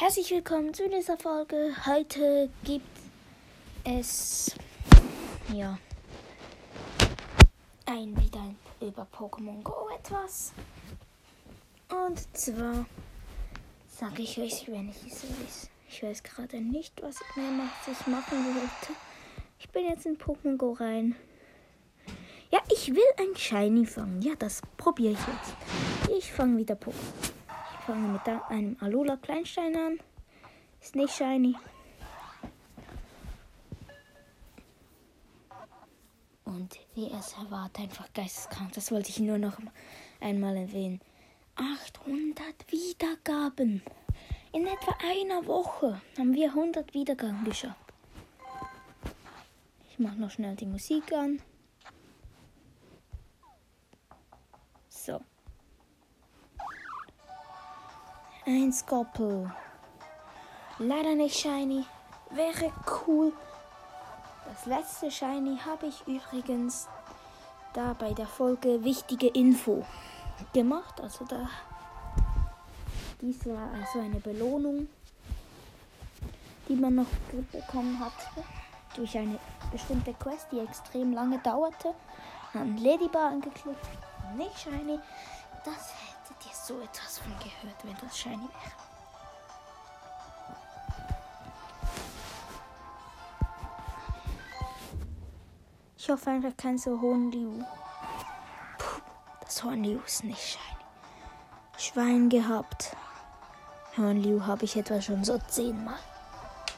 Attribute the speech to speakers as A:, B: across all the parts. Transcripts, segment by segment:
A: Herzlich willkommen zu dieser Folge. Heute gibt es ja ein wieder über Pokémon Go etwas. Und zwar sage ich euch, wenn ich es weiß. Ich weiß gerade nicht, was ich mehr macht, ich machen wollte. Ich bin jetzt in Pokémon Go rein. Ja, ich will ein Shiny fangen. Ja, das probiere ich jetzt. Ich fange wieder Pokémon fange mit einem Alola Kleinstein an. Ist nicht shiny. Und wie es erwartet, einfach geisteskrank. Das wollte ich nur noch einmal erwähnen. 800 Wiedergaben. In etwa einer Woche haben wir 100 Wiedergaben geschafft. Ich mache noch schnell die Musik an. So. Ein Skoppel. Leider nicht shiny. Wäre cool. Das letzte Shiny habe ich übrigens da bei der Folge wichtige Info gemacht. Also da. Dies war also eine Belohnung, die man noch bekommen hat durch eine bestimmte Quest, die extrem lange dauerte. An Ladybar angeklickt. Nicht shiny. Das Hättet ihr so etwas von gehört, wenn das shiny wäre? Ich hoffe einfach kein so hohen Liu. Puh, das Hornliu ist nicht shiny. Schwein gehabt. Hornliu habe ich etwa schon so zehnmal.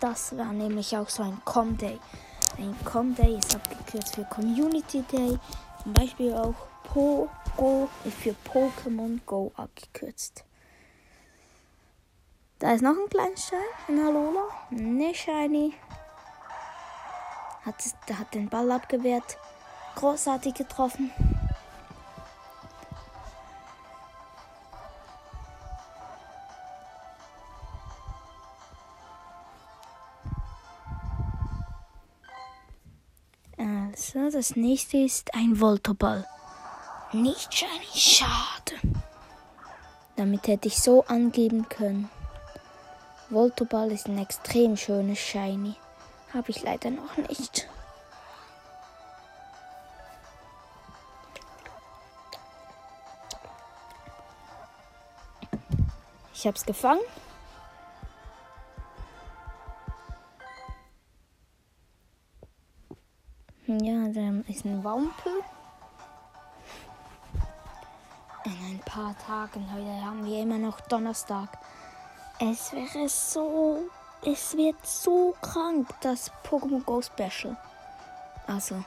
A: Das war nämlich auch so ein Com Day. Ein Com Day ist abgekürzt für Community Day. Zum Beispiel auch Po Go ist für Pokémon Go abgekürzt. Da ist noch ein Kleinstein, ein Alola. Ne Shiny. Hat, hat den Ball abgewehrt. Großartig getroffen. Das nächste ist ein Voltoball. Nicht shiny, schade. Damit hätte ich so angeben können. Voltoball ist ein extrem schönes Shiny. Habe ich leider noch nicht. Ich habe es gefangen. Ja, da ist ein Wampel in ein paar Tagen. Heute haben wir immer noch Donnerstag. Es wäre so. Es wird so krank, das Pokémon Go Special. Also,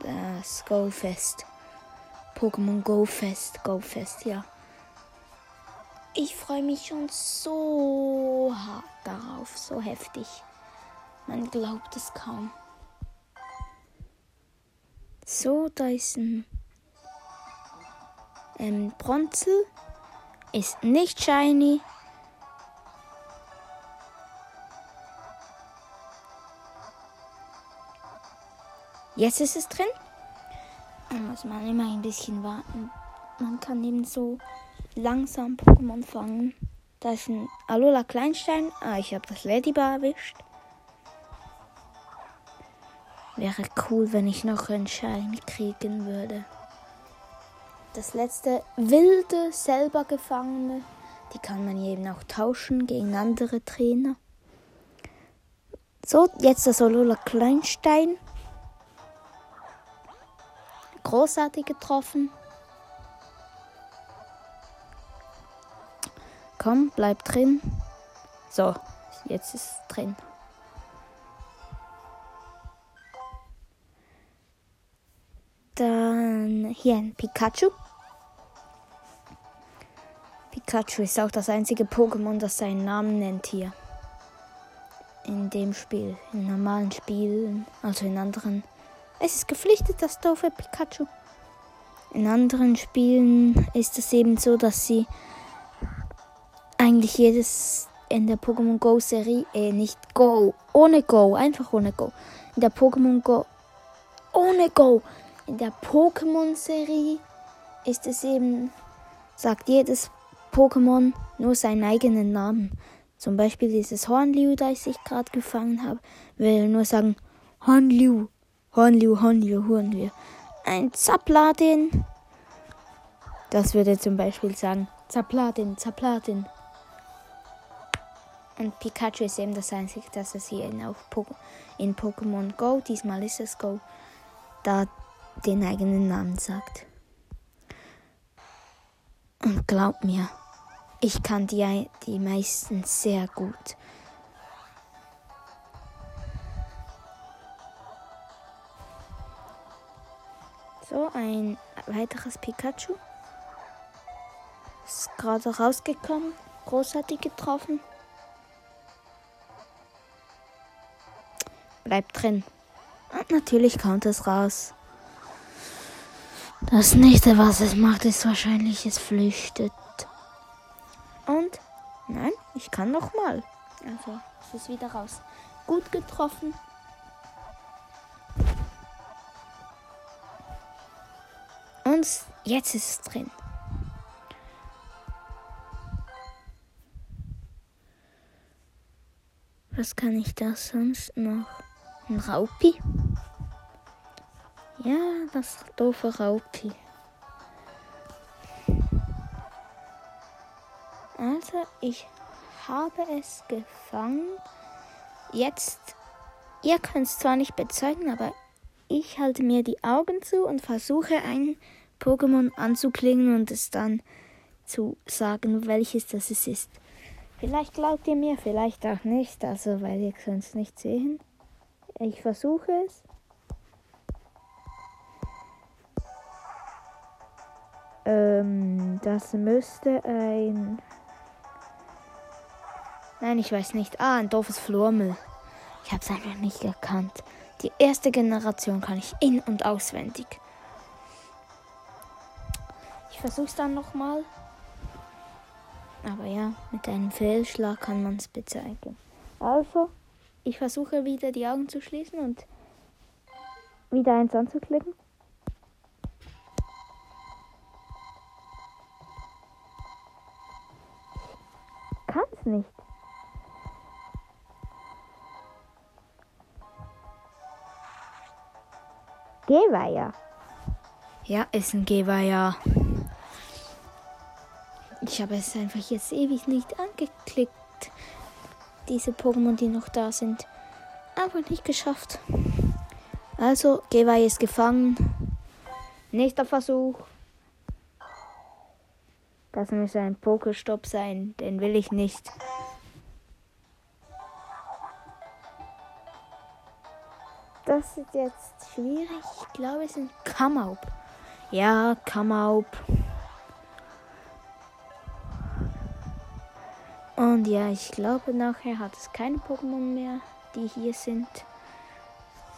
A: das Go Fest. Pokémon Go Fest. Go Fest, ja. Ich freue mich schon so hart darauf. So heftig. Man glaubt es kaum. So, da ist ein ähm, Bronze ist nicht shiny. Jetzt ist es drin. Da muss man immer ein bisschen warten. Man kann eben so langsam Pokémon fangen. Da ist ein Alola Kleinstein. Ah, ich habe das Ladybar erwischt. Wäre cool, wenn ich noch einen Shiny kriegen würde. Das letzte wilde selber Gefangene, die kann man eben auch tauschen gegen andere Trainer. So, jetzt das Olola Kleinstein. Großartig getroffen. Komm, bleib drin. So, jetzt ist es drin. Hier ein Pikachu. Pikachu ist auch das einzige Pokémon, das seinen Namen nennt hier. In dem Spiel. In normalen Spielen, also in anderen. Es ist gepflichtet, das doofe Pikachu. In anderen Spielen ist es eben so, dass sie eigentlich jedes in der Pokémon Go Serie, äh, nicht Go, ohne Go, einfach ohne Go. In der Pokémon Go, ohne Go in der Pokémon-Serie ist es eben, sagt jedes Pokémon nur seinen eigenen Namen. Zum Beispiel dieses Hornliu, das ich gerade gefangen habe, will nur sagen Hornliu, Hornliu, Hornliu, Hornliu. Ein Zapladin. Das würde zum Beispiel sagen Zapladin, Zapladin. Und Pikachu ist eben das Einzige, dass es hier in, auf po in Pokémon Go, diesmal ist es Go, da den eigenen Namen sagt. Und glaub mir, ich kann die, die meisten sehr gut. So, ein weiteres Pikachu. Ist gerade rausgekommen. Großartig getroffen. Bleibt drin. Und natürlich kommt es raus. Das nächste, was es macht, ist wahrscheinlich, es flüchtet. Und nein, ich kann noch mal. Also, es ist wieder raus. Gut getroffen. Und jetzt ist es drin. Was kann ich da sonst noch? Ein Raupi? Ja, das doofe Raupi. Also, ich habe es gefangen. Jetzt, ihr könnt es zwar nicht bezeugen, aber ich halte mir die Augen zu und versuche ein Pokémon anzuklingen und es dann zu sagen, welches das ist. Vielleicht glaubt ihr mir, vielleicht auch nicht, also weil ihr könnt es nicht sehen. Ich versuche es. Ähm, das müsste ein. Nein, ich weiß nicht. Ah, ein doofes Flurmel. Ich habe es einfach nicht erkannt. Die erste Generation kann ich in- und auswendig. Ich versuche es dann nochmal. Aber ja, mit einem Fehlschlag kann man es bezeichnen. Also, ich versuche wieder die Augen zu schließen und wieder eins anzuklicken. Kann es nicht. Gehweiher. Ja, ist ein Gehweiher. Ich habe es einfach jetzt ewig nicht angeklickt. Diese Pokémon, die noch da sind. Aber nicht geschafft. Also, Gewei ist gefangen. Nächster Versuch. Das muss ein Pokestopp sein. Den will ich nicht. Das ist jetzt schwierig. Ich glaube, es sind Kamaup. Ja, Kamaup. Und ja, ich glaube, nachher hat es keine Pokémon mehr, die hier sind.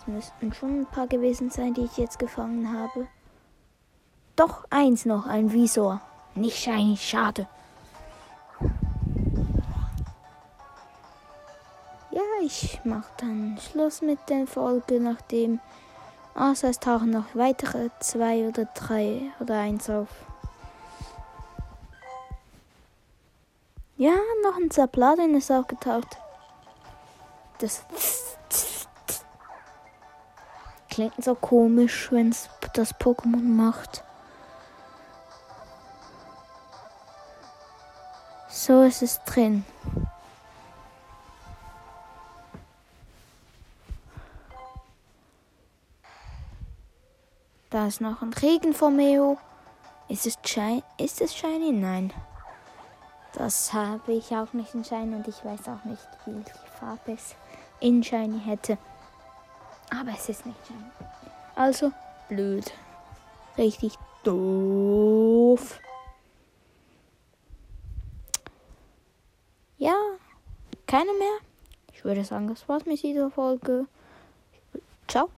A: Es müssten schon ein paar gewesen sein, die ich jetzt gefangen habe. Doch eins noch, ein Visor. Nicht shiny, schade. Ja, ich mache dann Schluss mit der Folge, nachdem. Außer es tauchen noch weitere zwei oder drei oder eins auf. Ja, noch ein Zapladin ist aufgetaucht. Das klingt so komisch, wenn es das Pokémon macht. So ist es drin. Da ist noch ein Regenformeo. Ist es, shiny? ist es shiny? Nein. Das habe ich auch nicht in Shiny und ich weiß auch nicht, welche Farbe es in Shiny hätte. Aber es ist nicht Shiny. Also blöd. Richtig doof. Ja, keine mehr. Ich würde sagen, das war's mit dieser Folge.